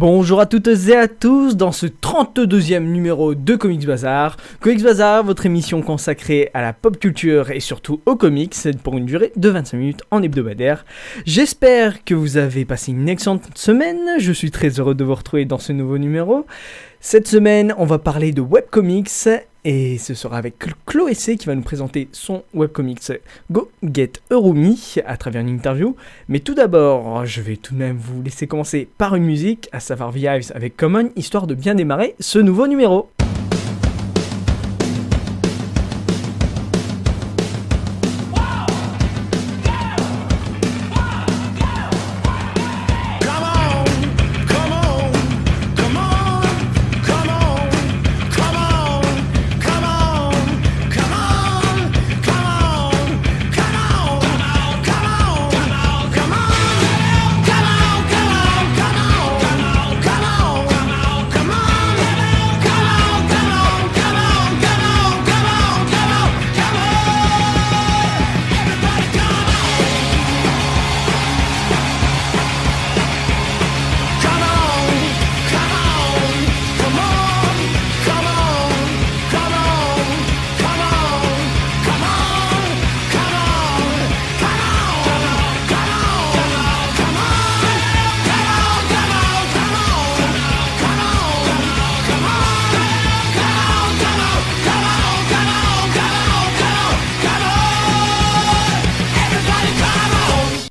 Bonjour à toutes et à tous dans ce 32e numéro de Comics Bazar. Comics Bazar, votre émission consacrée à la pop culture et surtout aux comics pour une durée de 25 minutes en hebdomadaire. J'espère que vous avez passé une excellente semaine. Je suis très heureux de vous retrouver dans ce nouveau numéro. Cette semaine, on va parler de webcomics et ce sera avec Chloé C qui va nous présenter son webcomics Go Get Eurumi à travers une interview. Mais tout d'abord, je vais tout de même vous laisser commencer par une musique, à savoir The Hives avec Common, histoire de bien démarrer ce nouveau numéro.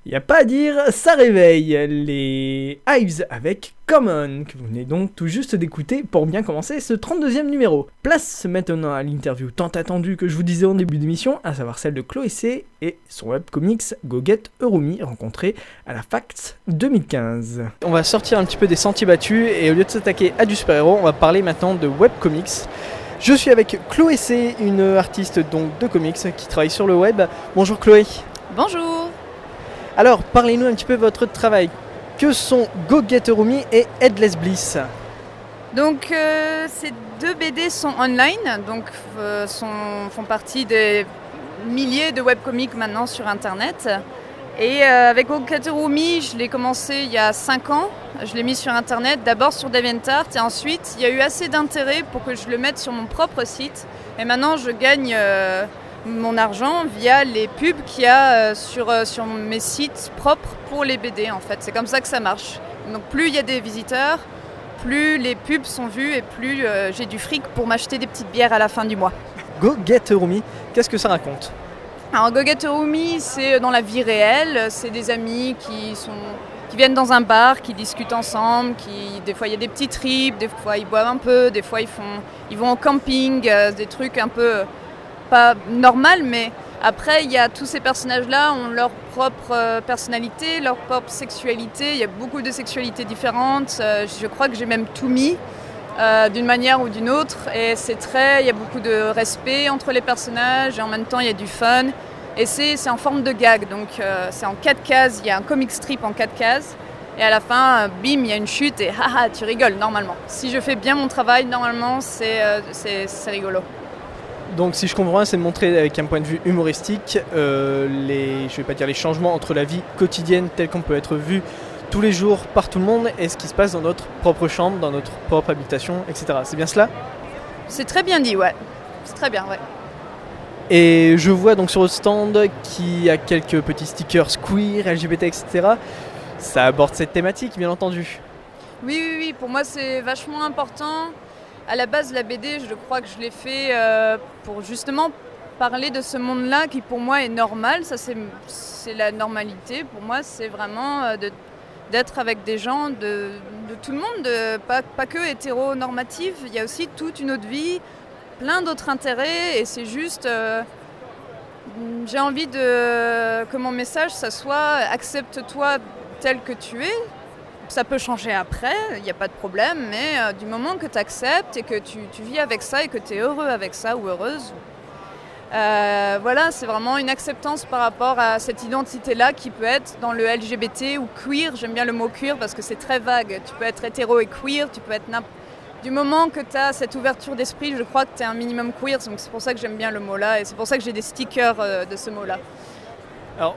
On. Y a pas à dire, ça réveille les Hives avec Common, que vous venez donc tout juste d'écouter pour bien commencer ce 32e numéro. Place maintenant à l'interview tant attendue que je vous disais en début d'émission, à savoir celle de Chloé C et son webcomics Go Get Eurumi, rencontré à la FACT 2015. On va sortir un petit peu des sentiers battus et au lieu de s'attaquer à du super-héros, on va parler maintenant de webcomics. Je suis avec Chloé C, une artiste donc de comics qui travaille sur le web. Bonjour Chloé. Bonjour Alors, parlez-nous un petit peu de votre travail. Que sont Go Get Eurumi et Headless Bliss Donc euh, ces deux BD sont online, donc euh, font partie des milliers de webcomics maintenant sur internet. Et euh, avec Okaterumi, je l'ai commencé il y a 5 ans. Je l'ai mis sur internet, d'abord sur DeviantArt et ensuite il y a eu assez d'intérêt pour que je le mette sur mon propre site. Et maintenant je gagne euh, mon argent via les pubs qu'il y a euh, sur, euh, sur mes sites propres pour les BD en fait. C'est comme ça que ça marche. Donc plus il y a des visiteurs, plus les pubs sont vues et plus euh, j'ai du fric pour m'acheter des petites bières à la fin du mois. Go Get Eurumi, qu'est-ce que ça raconte? Alors Gogatorumi, c'est dans la vie réelle, c'est des amis qui sont qui viennent dans un bar, qui discutent ensemble, qui des fois il y a des petits trips, des fois ils boivent un peu, des fois ils font ils vont au camping, euh, des trucs un peu pas normal mais après il y a tous ces personnages là ont leur propre euh, personnalité, leur propre sexualité, il y a beaucoup de sexualités différentes, Euh, je crois que j'ai même tout mis euh, d'une manière ou d'une autre. Et c'est très, il y a beaucoup de respect entre les personnages et en même temps il y a du fun. Et c'est en forme de gag, donc c'est en quatre cases, il y a un comic strip en quatre cases. Et à la fin, bim, il y a une chute et haha, tu rigoles normalement. Si je fais bien mon travail, normalement, c'est rigolo. Donc si je comprends bien, c'est de montrer avec un point de vue humoristique euh, les, je vais pas dire les changements entre la vie quotidienne telle qu'on peut être vu tous les jours par tout le monde et ce qui se passe dans notre propre chambre, dans notre propre habitation, etc. C'est bien cela? C'est très bien dit, ouais. C'est très bien, ouais. Et je vois donc sur le stand qu'il y a quelques petits stickers queer, LGBT, etc. Ça aborde cette thématique, bien entendu. Oui, oui, oui, pour moi c'est vachement important. À la base, la BD, je crois que je l'ai fait euh, pour justement parler de ce monde-là qui pour moi est normal. Ça, c'est la normalité. Pour moi, c'est vraiment euh, d'être avec des gens de, tout le monde, de- pas, pas que hétéronormative, il y a aussi toute une autre vie, plein d'autres intérêts et c'est juste... euh, j'ai envie de, que mon message, ça soit accepte-toi tel que tu es. Ça peut changer après, il n'y a pas de problème, mais euh, du moment que tu acceptes et que tu, vis avec ça et que tu es heureux avec ça ou heureuse, euh, voilà, c'est vraiment une acceptance par rapport à cette identité-là qui peut être dans le LGBT ou queer. J'aime bien le mot queer parce que c'est très vague. Tu peux être hétéro et queer, tu peux être n'importe du moment que tu as cette ouverture d'esprit, je crois que tu es un minimum queer, donc c'est pour ça que j'aime bien le mot-là et c'est pour ça que j'ai des stickers euh, de ce mot-là. Alors,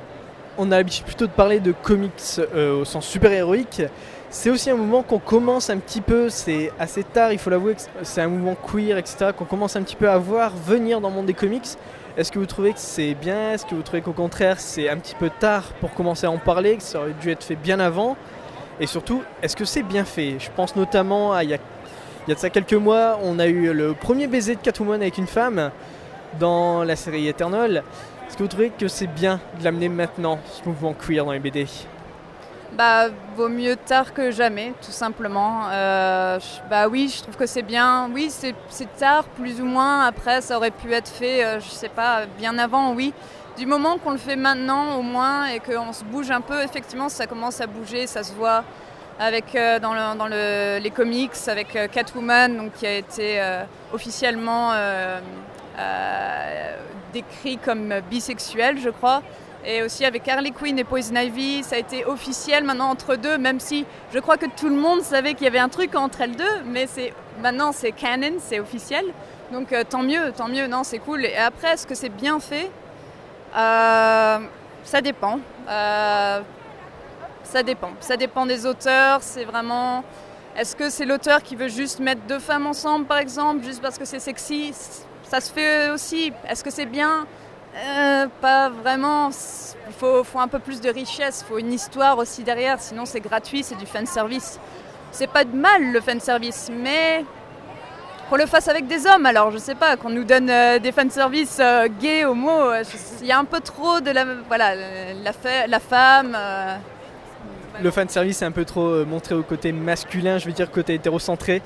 on a l'habitude plutôt de parler de comics euh, au sens super-héroïque. C'est aussi un mouvement qu'on commence un petit peu, c'est assez tard, il faut l'avouer, c'est un mouvement queer, etc., qu'on commence un petit peu à voir venir dans le monde des comics. Est-ce que vous trouvez que c'est bien? Est-ce que vous trouvez qu'au contraire c'est un petit peu tard pour commencer à en parler, que ça aurait dû être fait bien avant? Et surtout, est-ce que c'est bien fait? Je pense notamment à il y a, il y a de ça quelques mois, on a eu le premier baiser de Catwoman avec une femme dans la série Eternal. Est-ce que vous trouvez que c'est bien de l'amener maintenant, ce mouvement queer dans les BD Bah, vaut mieux tard que jamais, tout simplement. Euh, bah oui, je trouve que c'est bien. Oui, c'est tard, plus ou moins. Après, ça aurait pu être fait, euh, je sais pas, bien avant, oui. Du moment qu'on le fait maintenant, au moins, et qu'on se bouge un peu, effectivement, ça commence à bouger, ça se voit avec euh, dans, le- dans le- les comics, avec euh, Catwoman, donc, qui a été officiellement décrit comme bisexuel, je crois. Et aussi avec Harley Quinn et Poison Ivy, ça a été officiel maintenant entre deux, même si je crois que tout le monde savait qu'il y avait un truc entre elles deux, mais c'est maintenant c'est canon, c'est officiel. Donc euh, tant mieux, tant mieux, non, c'est cool. Et après, est-ce que c'est bien fait? Euh, Ça dépend. Euh, ça dépend. Ça dépend des auteurs. C'est vraiment. Est-ce que c'est l'auteur qui veut juste mettre deux femmes ensemble, par exemple, juste parce que c'est sexy? Ça se fait aussi. Est-ce que c'est bien? Euh, Pas vraiment. Il faut, un peu plus de richesse. Il faut une histoire aussi derrière. Sinon, c'est gratuit, c'est du fan service. C'est pas de mal le fan service, mais qu'on le fasse avec des hommes. Alors, je sais pas, qu'on nous donne euh, des fan service euh, gays, homo. euh, Il y a un peu trop de la, voilà, la, la femme. Le fan service est un peu trop montré au côté masculin, je veux dire côté hétérocentré.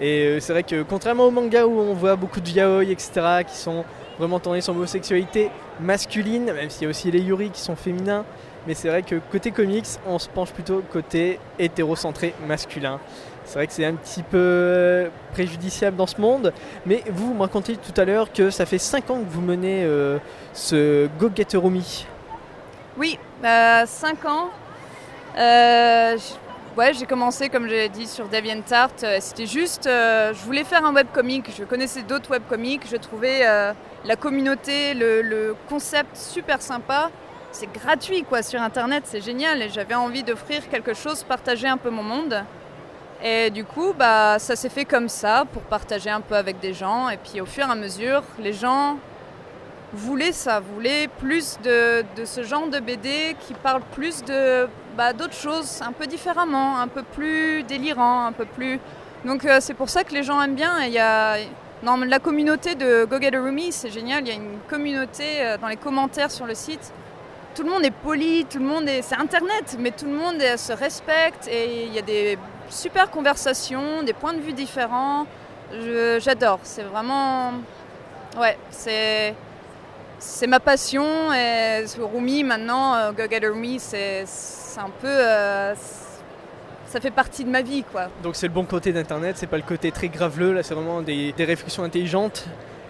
Et euh, c'est vrai que contrairement au manga où on voit beaucoup de yaoi, etc., qui sont vraiment tournés sur l'homosexualité masculine, même s'il y a aussi les yuri qui sont féminins, mais c'est vrai que côté comics, on se penche plutôt côté hétérocentré masculin. C'est vrai que c'est un petit peu euh, préjudiciable dans ce monde, mais vous, vous me racontiez tout à l'heure que ça fait 5 ans que vous menez euh, ce Go. Oui, 5 ans. Euh, j- ouais, j'ai commencé, comme j'ai dit, sur DeviantArt. Euh, C'était juste, euh, je voulais faire un webcomic. Je connaissais d'autres webcomics. Je trouvais euh, la communauté, le, le concept super sympa. C'est gratuit, quoi, sur Internet. C'est génial. Et j'avais envie d'offrir quelque chose, partager un peu mon monde. Et du coup, bah, ça s'est fait comme ça, pour partager un peu avec des gens. Et puis, au fur et à mesure, les gens voulaient ça, voulaient plus de, de ce genre de BD qui parle plus de bah, d'autres choses, un peu différemment, un peu plus délirant, un peu plus. Donc euh, c'est pour ça que les gens aiment bien. Il y a mais la communauté de Go Get a Roomie, c'est génial. Il y a une communauté euh, dans les commentaires sur le site. Tout le monde est poli, tout le monde est. C'est Internet, mais tout le monde euh, se respecte et il y a des super conversations, des points de vue différents. J'adore. C'est vraiment. Ouais, c'est. C'est ma passion et Rumi maintenant, euh, Go Get a Rumi, c'est un peu. euh, ça fait partie de ma vie quoi. Donc c'est le bon côté d'internet, c'est pas le côté très graveleux, là c'est vraiment des, des réflexions intelligentes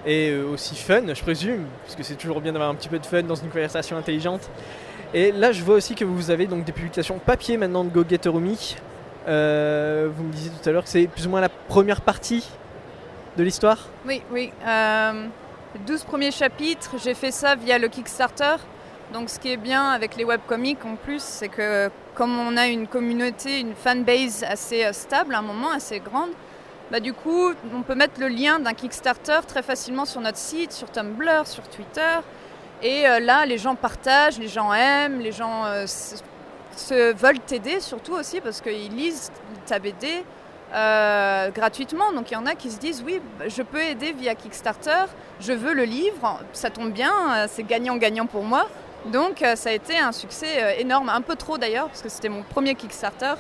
et euh, aussi fun, je présume, parce que c'est toujours bien d'avoir un petit peu de fun dans une conversation intelligente. Et là je vois aussi que vous avez donc des publications papier maintenant de Go Get Rumi. Euh, vous me disiez tout à l'heure que c'est plus ou moins la première partie de l'histoire? Oui, oui. euh, 12 premiers chapitres, j'ai fait ça via le Kickstarter. Donc ce qui est bien avec les webcomics en plus, c'est que comme on a une communauté, une fanbase assez euh, stable, à un moment assez grande, bah du coup on peut mettre le lien d'un Kickstarter très facilement sur notre site, sur Tumblr, sur Twitter. Et euh, là les gens partagent, les gens aiment, les gens euh, se, veulent t'aider surtout aussi parce qu'ils lisent ta BD euh, gratuitement. Donc il y en a qui se disent oui, je peux aider via Kickstarter, je veux le livre, ça tombe bien, euh, c'est gagnant-gagnant pour moi. Donc euh, ça a été un succès énorme, un peu trop d'ailleurs, parce que c'était mon premier Kickstarter.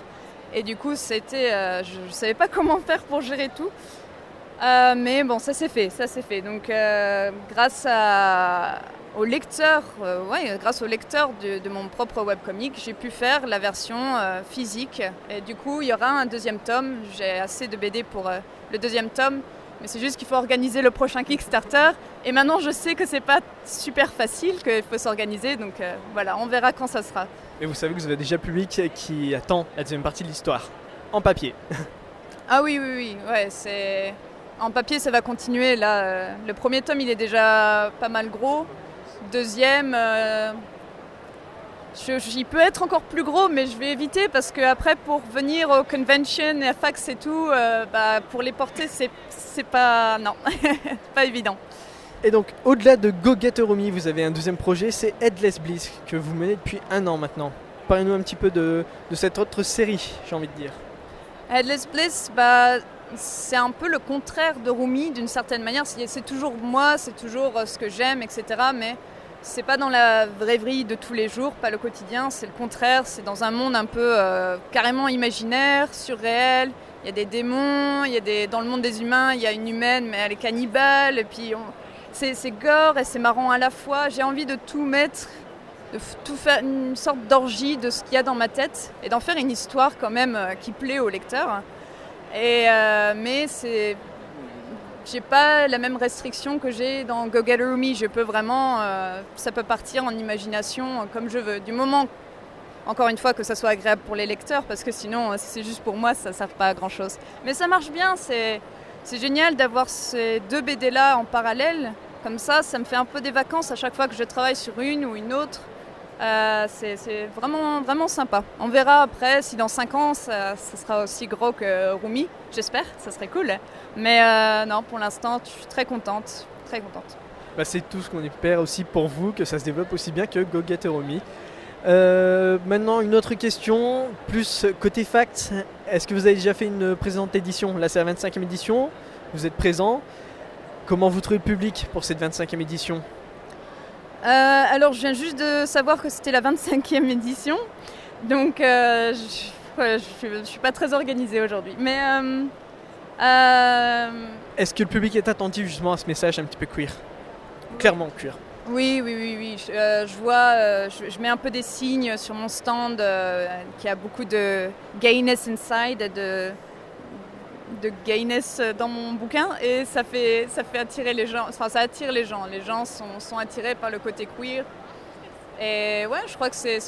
Et du coup, c'était, je ne savais pas comment faire pour gérer tout. Mais bon, ça s'est fait, ça s'est fait. Donc grâce à, au lecteur, euh, ouais, grâce au lecteur de, de mon propre webcomic, j'ai pu faire la version euh, physique. Et du coup, il y aura un deuxième tome. J'ai assez de BD pour euh, le deuxième tome. Mais c'est juste qu'il faut organiser le prochain Kickstarter. Et maintenant, je sais que c'est pas super facile, qu'il faut s'organiser. Donc voilà, on verra quand ça sera. Et vous savez que vous avez déjà public qui attend la deuxième partie de l'histoire. En papier. Ah oui, oui, oui, ouais, c'est... En papier, ça va continuer. Là, le premier tome, il est déjà pas mal gros. Deuxième, euh, j'y peux être encore plus gros, mais je vais éviter parce que après, pour venir aux conventions et à fax et tout, euh, bah, pour les porter, c'est, c'est pas... Non, pas évident. Et donc, au-delà de Go Get Romy, vous avez un deuxième projet, c'est Headless Bliss, que vous menez depuis un an maintenant. Parlez-nous un petit peu de, de cette autre série, j'ai envie de dire. Headless Bliss, bah, c'est un peu le contraire de Rumi d'une certaine manière. C'est c'est toujours moi, c'est toujours euh, ce que j'aime, etc. Mais c'est pas dans la vraie vie de tous les jours, pas le quotidien. C'est le contraire. C'est dans un monde un peu euh, carrément imaginaire, surréel. Il y a des démons, il y a des dans le monde des humains, il y a une humaine, mais elle est cannibale. Et puis c'est gore et c'est marrant à la fois. J'ai envie de tout mettre de tout faire une sorte d'orgie de ce qu'il y a dans ma tête et d'en faire une histoire quand même euh, qui plaît au lecteur. Et, euh, mais c'est, j'ai pas la même restriction que j'ai dans Go Get Me. Je peux vraiment, euh, ça peut partir en imagination comme je veux. Du moment, encore une fois, que ça soit agréable pour les lecteurs, parce que sinon, euh, si c'est juste pour moi, ça ne sert pas à grand chose. Mais ça marche bien. C'est, c'est génial d'avoir ces deux BD là en parallèle. Comme ça, ça me fait un peu des vacances à chaque fois que je travaille sur une ou une autre. Euh, c'est vraiment, vraiment sympa. On verra après si dans 5 ans ça, sera aussi gros que Rumi, j'espère, ça serait cool. Mais euh, non, pour l'instant, je suis très contente, très contente. Bah, c'est tout ce qu'on espère aussi pour vous, que ça se développe aussi bien que Go Get Romy. Euh, maintenant, une autre question, plus côté facts. Est-ce que vous avez déjà fait une présente édition? Là, c'est la 25e édition. Vous êtes présent. Comment vous trouvez le public pour cette 25e édition? Alors, je viens juste de savoir que c'était la 25e édition, donc euh, je, je suis pas très organisée aujourd'hui. Mais euh, euh, Est-ce que le public est attentif justement à ce message un petit peu queer? Clairement queer. Oui, oui, oui, oui. Je, euh, je vois, euh, je, je mets un peu des signes sur mon stand euh, qui a beaucoup de gayness inside, de, de gayness dans mon bouquin, et ça fait, ça fait attirer les gens. Enfin, ça attire les gens. Les gens sont, sont attirés par le côté queer. Et ouais, je crois que c'est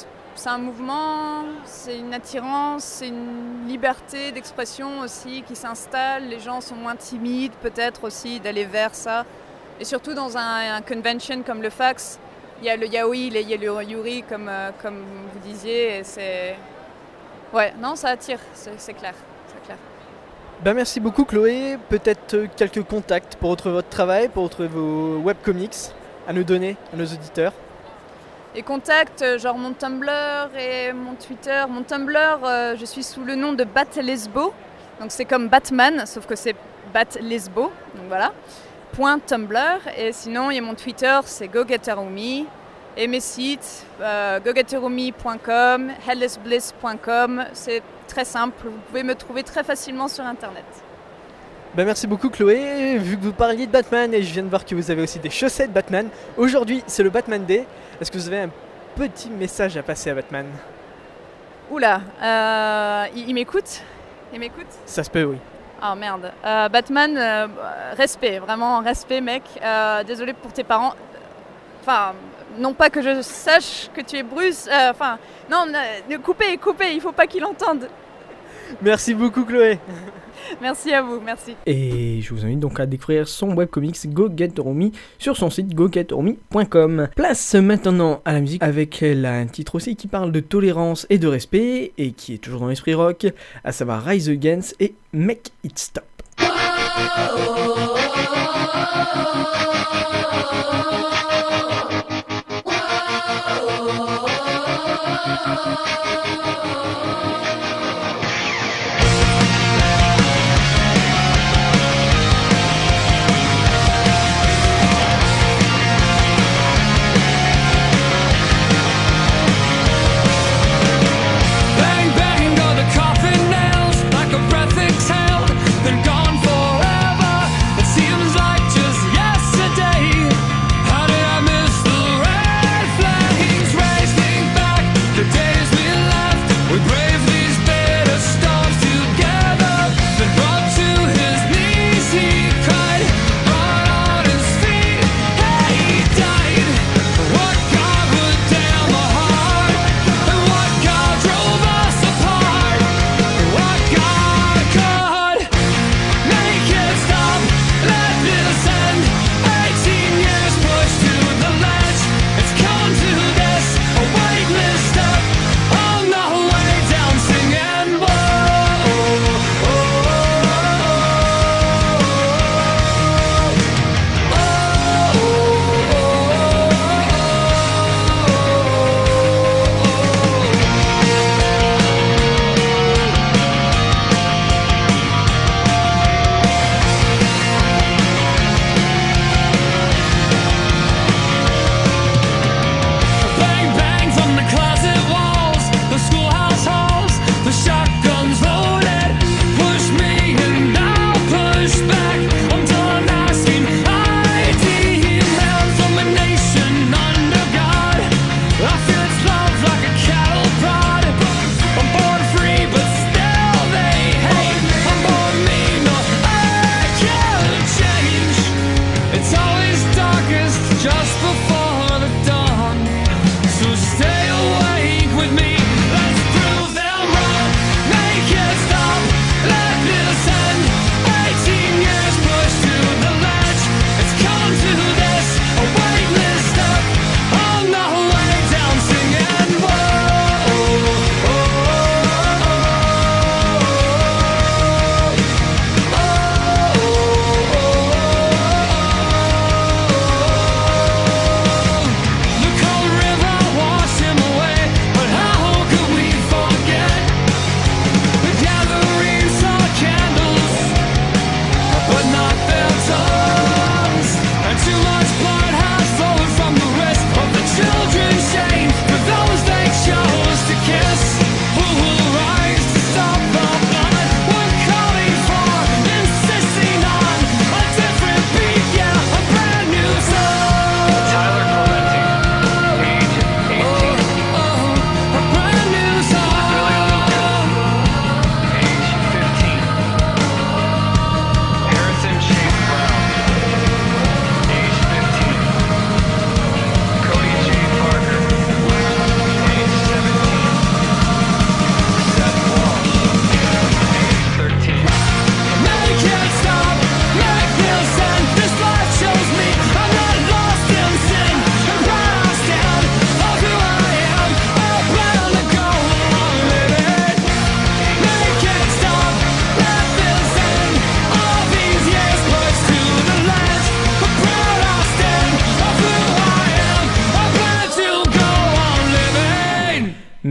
un mouvement, c'est une attirance, c'est une liberté d'expression aussi qui s'installe. Les gens sont moins timides peut-être aussi d'aller vers ça. Et surtout dans un, convention comme le fax, il y a le yaoi, il y a le yuri comme, euh, comme vous disiez. Et c'est... Ouais, non, ça attire, c'est clair. Ben merci beaucoup Chloé. Peut-être euh, quelques contacts pour retrouver votre travail, pour retrouver vos webcomics à nous donner, à nos auditeurs. Et contacts, euh, genre mon Tumblr et mon Twitter. Mon Tumblr, euh, je suis sous le nom de Bat Lesbo. Donc c'est comme Batman, sauf que c'est Bat Lesbo. Donc voilà. Point Tumblr. Et sinon, il y a mon Twitter, c'est GoGetterumi. Et mes sites, euh, gogetterumi.com. C'est très simple. Vous pouvez me trouver très facilement sur Internet. Ben merci beaucoup Chloé. Vu que vous parliez de Batman et je viens de voir que vous avez aussi des chaussettes Batman, aujourd'hui c'est le Batman Day. Est-ce que vous avez un petit message à passer à Batman? Oula, euh, il, il m'écoute? Il m'écoute? Ça se peut, oui. Ah merde. Euh, Batman, euh, respect, vraiment respect mec. Désolé pour tes parents. Enfin, non pas que je sache que tu es Bruce. euh, Enfin, non, ne- coupez, coupez, il faut pas qu'il entende. Merci beaucoup Chloé. Merci à vous, merci. Et je vous invite donc à découvrir son webcomics Go Get Romy sur son site gogetromy.com. Place maintenant à la musique avec là, un titre aussi qui parle de tolérance et de respect et qui est toujours dans l'esprit rock, à savoir Rise Against et Make It Stop. Rise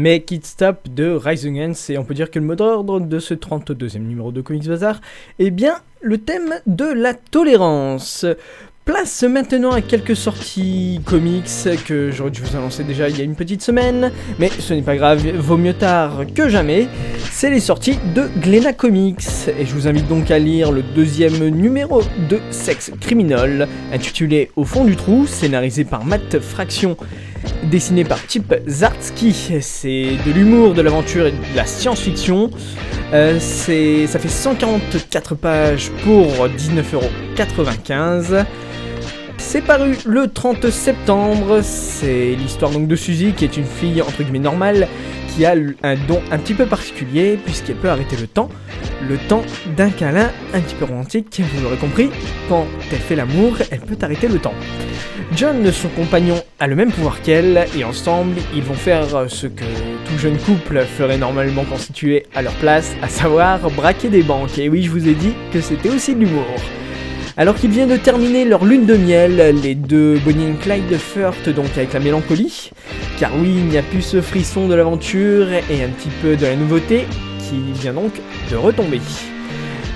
Make It Stop de Rise Against. Et on peut dire que le mot d'ordre de ce 32e numéro de Comics Bazar est bien le thème de la tolérance. Place maintenant à quelques sorties comics que j'aurais dû vous annoncer déjà il y a une petite semaine, mais ce n'est pas grave, vaut mieux tard que jamais. C'est les sorties de Glena Comics, et je vous invite donc à lire le deuxième numéro de Sex Criminal, intitulé Au fond du trou, scénarisé par Matt Fraction, dessiné par Chip Zartsky. C'est de l'humour, de l'aventure et de la science-fiction. Euh, ça fait 144 pages pour 19,95€. C'est paru le 30 septembre. C'est l'histoire donc de Suzy, qui est une fille entre guillemets normale, qui a un don un petit peu particulier, puisqu'elle peut arrêter le temps. Le temps d'un câlin un petit peu romantique, vous l'aurez compris. Quand elle fait l'amour, elle peut arrêter le temps. John, son compagnon, a le même pouvoir qu'elle, et ensemble, ils vont faire ce que tout jeune couple ferait normalement constitué à leur place, à savoir braquer des banques. Et oui, je vous ai dit que c'était aussi de l'humour. Alors qu'ils viennent de terminer leur lune de miel, les deux Bonnie et Clyde flirtent donc avec la mélancolie, car oui, il n'y a plus ce frisson de l'aventure et un petit peu de la nouveauté qui vient donc de retomber.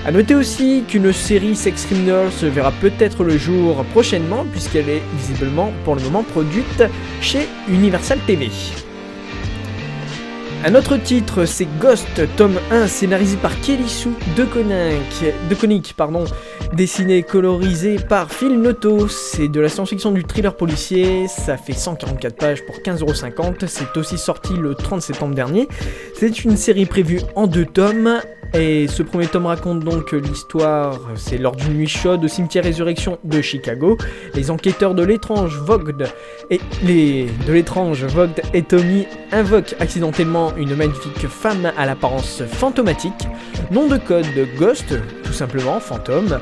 A noter aussi qu'une série Sex Criminals verra peut-être le jour prochainement puisqu'elle est visiblement pour le moment produite chez Universal TV. Un autre titre, c'est Ghost, tome 1, scénarisé par Kelly Sue de Koenig, de Koenig, pardon, dessiné colorisé par Phil Noto. C'est de la science-fiction du thriller policier, ça fait 144 pages pour 15,50€, c'est aussi sorti le 30 septembre dernier. C'est une série prévue en deux tomes, et ce premier tome raconte donc l'histoire, c'est lors d'une nuit chaude au cimetière Résurrection de Chicago. Les enquêteurs de l'étrange Vogue et de l'étrange et Tommy invoquent accidentellement une magnifique femme à l'apparence fantomatique. Nom de code Ghost, tout simplement fantôme.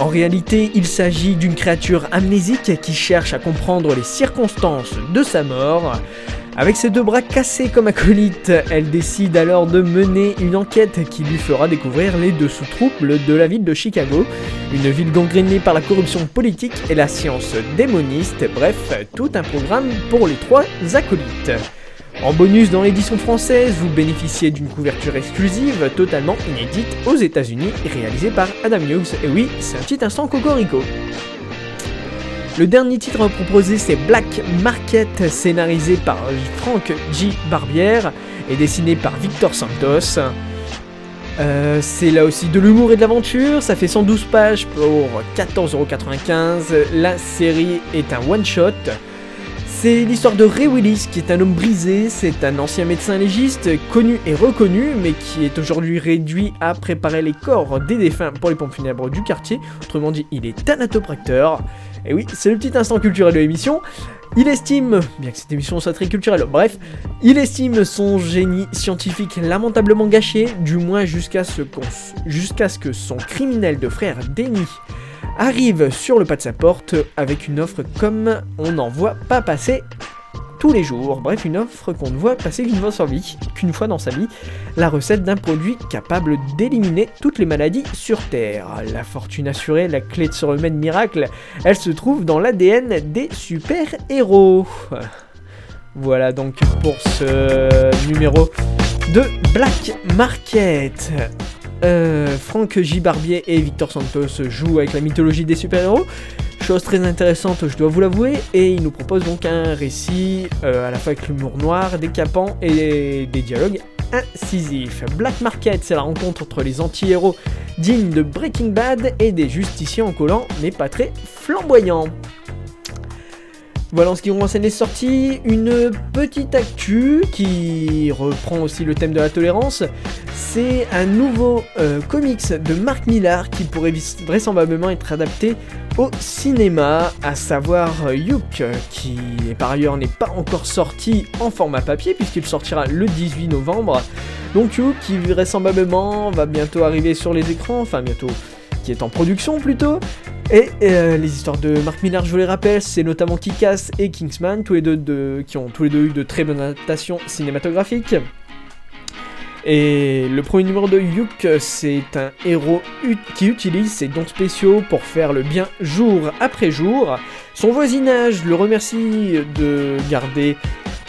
En réalité, il s'agit d'une créature amnésique qui cherche à comprendre les circonstances de sa mort. Avec ses deux bras cassés comme acolyte, elle décide alors de mener une enquête qui lui fera découvrir les dessous troubles de la ville de Chicago, une ville gangrénée par la corruption politique et la science démoniste, bref, tout un programme pour les trois acolytes. En bonus dans l'édition française, vous bénéficiez d'une couverture exclusive totalement inédite aux États-Unis, réalisée par Adam Hughes. Et oui, c'est un petit instant cocorico. Le dernier titre proposé c'est Black Market, scénarisé par Frank G. Barbière et dessiné par Victor Santos. Euh, c'est là aussi de l'humour et de l'aventure, ça fait 112 pages pour 14,95€. La série est un one-shot. C'est l'histoire de Ray Willis, qui est un homme brisé, c'est un ancien médecin légiste, connu et reconnu, mais qui est aujourd'hui réduit à préparer les corps des défunts pour les pompes funèbres du quartier. Autrement dit, il est thanatopracteur. Et oui, c'est le petit instant culturel de l'émission. Il estime, bien que cette émission soit très culturelle, bref, il estime son génie scientifique lamentablement gâché, du moins jusqu'à ce, ce que son criminel de frère Denny arrive sur le pas de sa porte avec une offre comme on n'en voit pas passer tous les jours. Bref, une offre qu'on ne voit passer qu'une fois, dans sa vie, qu'une fois dans sa vie, la recette d'un produit capable d'éliminer toutes les maladies sur Terre. La fortune assurée, la clé de ce remède miracle, elle se trouve dans l'ADN des super-héros. Voilà donc pour ce numéro de Black Market. Euh, Franck J. Barbier et Victor Santos jouent avec la mythologie des super-héros. Chose très intéressante, je dois vous l'avouer, et ils nous proposent donc un récit euh, à la fois avec l'humour noir, décapant et des dialogues incisifs. Black Market, c'est la rencontre entre les anti-héros dignes de Breaking Bad et des justiciers en collant, mais pas très flamboyants. Voilà en ce qui concerne les sorties, une petite actu qui reprend aussi le thème de la tolérance. C'est un nouveau euh, comics de Mark Millar qui pourrait vraisemblablement être adapté au cinéma, à savoir euh, Youk, qui par ailleurs n'est pas encore sorti en format papier puisqu'il sortira le 18 novembre. Donc Youk qui vraisemblablement va bientôt arriver sur les écrans, enfin bientôt, qui est en production plutôt. Et euh, les histoires de Mark Millar, je vous les rappelle, c'est notamment Kick-Ass et Kingsman, tous les deux de- qui ont tous les deux eu de très bonnes adaptations cinématographiques. Et le premier numéro de Yuk, c'est un héros qui utilise ses dons spéciaux pour faire le bien jour après jour. Son voisinage le remercie de garder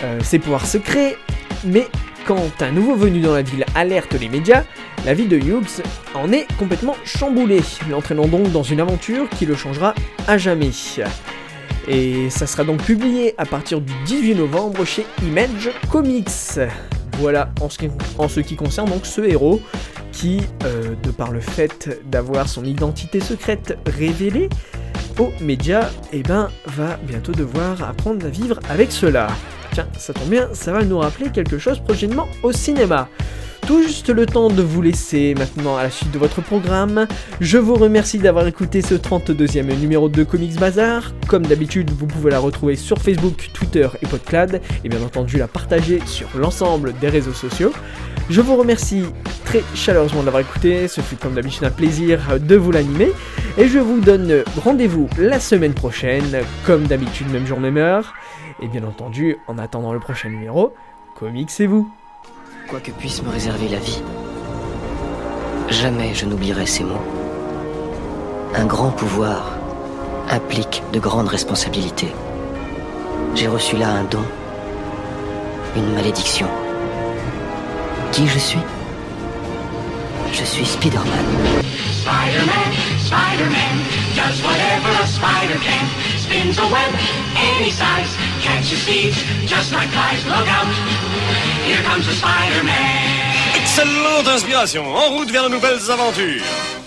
euh, ses pouvoirs secrets. Mais quand un nouveau venu dans la ville alerte les médias, la vie de Hughes en est complètement chamboulée, l'entraînant donc dans une aventure qui le changera à jamais. Et ça sera donc publié à partir du 18 novembre chez Image Comics. Voilà en ce qui, concerne donc ce héros qui, euh, de par le fait d'avoir son identité secrète révélée aux médias, eh ben, va bientôt devoir apprendre à vivre avec cela. Tiens, ça tombe bien, ça va nous rappeler quelque chose prochainement au cinéma. Tout juste le temps de vous laisser maintenant à la suite de votre programme. Je vous remercie d'avoir écouté ce 32e numéro de Comics Bazar. Comme d'habitude, vous pouvez la retrouver sur Facebook, Twitter et Podclad, et bien entendu la partager sur l'ensemble des réseaux sociaux. Je vous remercie très chaleureusement de l'avoir écouté, ce fut comme d'habitude un plaisir de vous l'animer, et je vous donne rendez-vous la semaine prochaine, comme d'habitude, même jour, même heure. Et bien entendu, en attendant le prochain numéro, comics c'est vous. Quoi que puisse me réserver la vie, jamais je n'oublierai ces mots. Un grand pouvoir implique de grandes responsabilités. J'ai reçu là un don, une malédiction. Qui je suis? Je suis Spider-Man. Spider-Man, Spider-Man, does whatever a spider can. Spins a web any size, catches thieves just like flies. Look out, here comes the Spider-Man. Excellente inspiration, en route vers de nouvelles aventures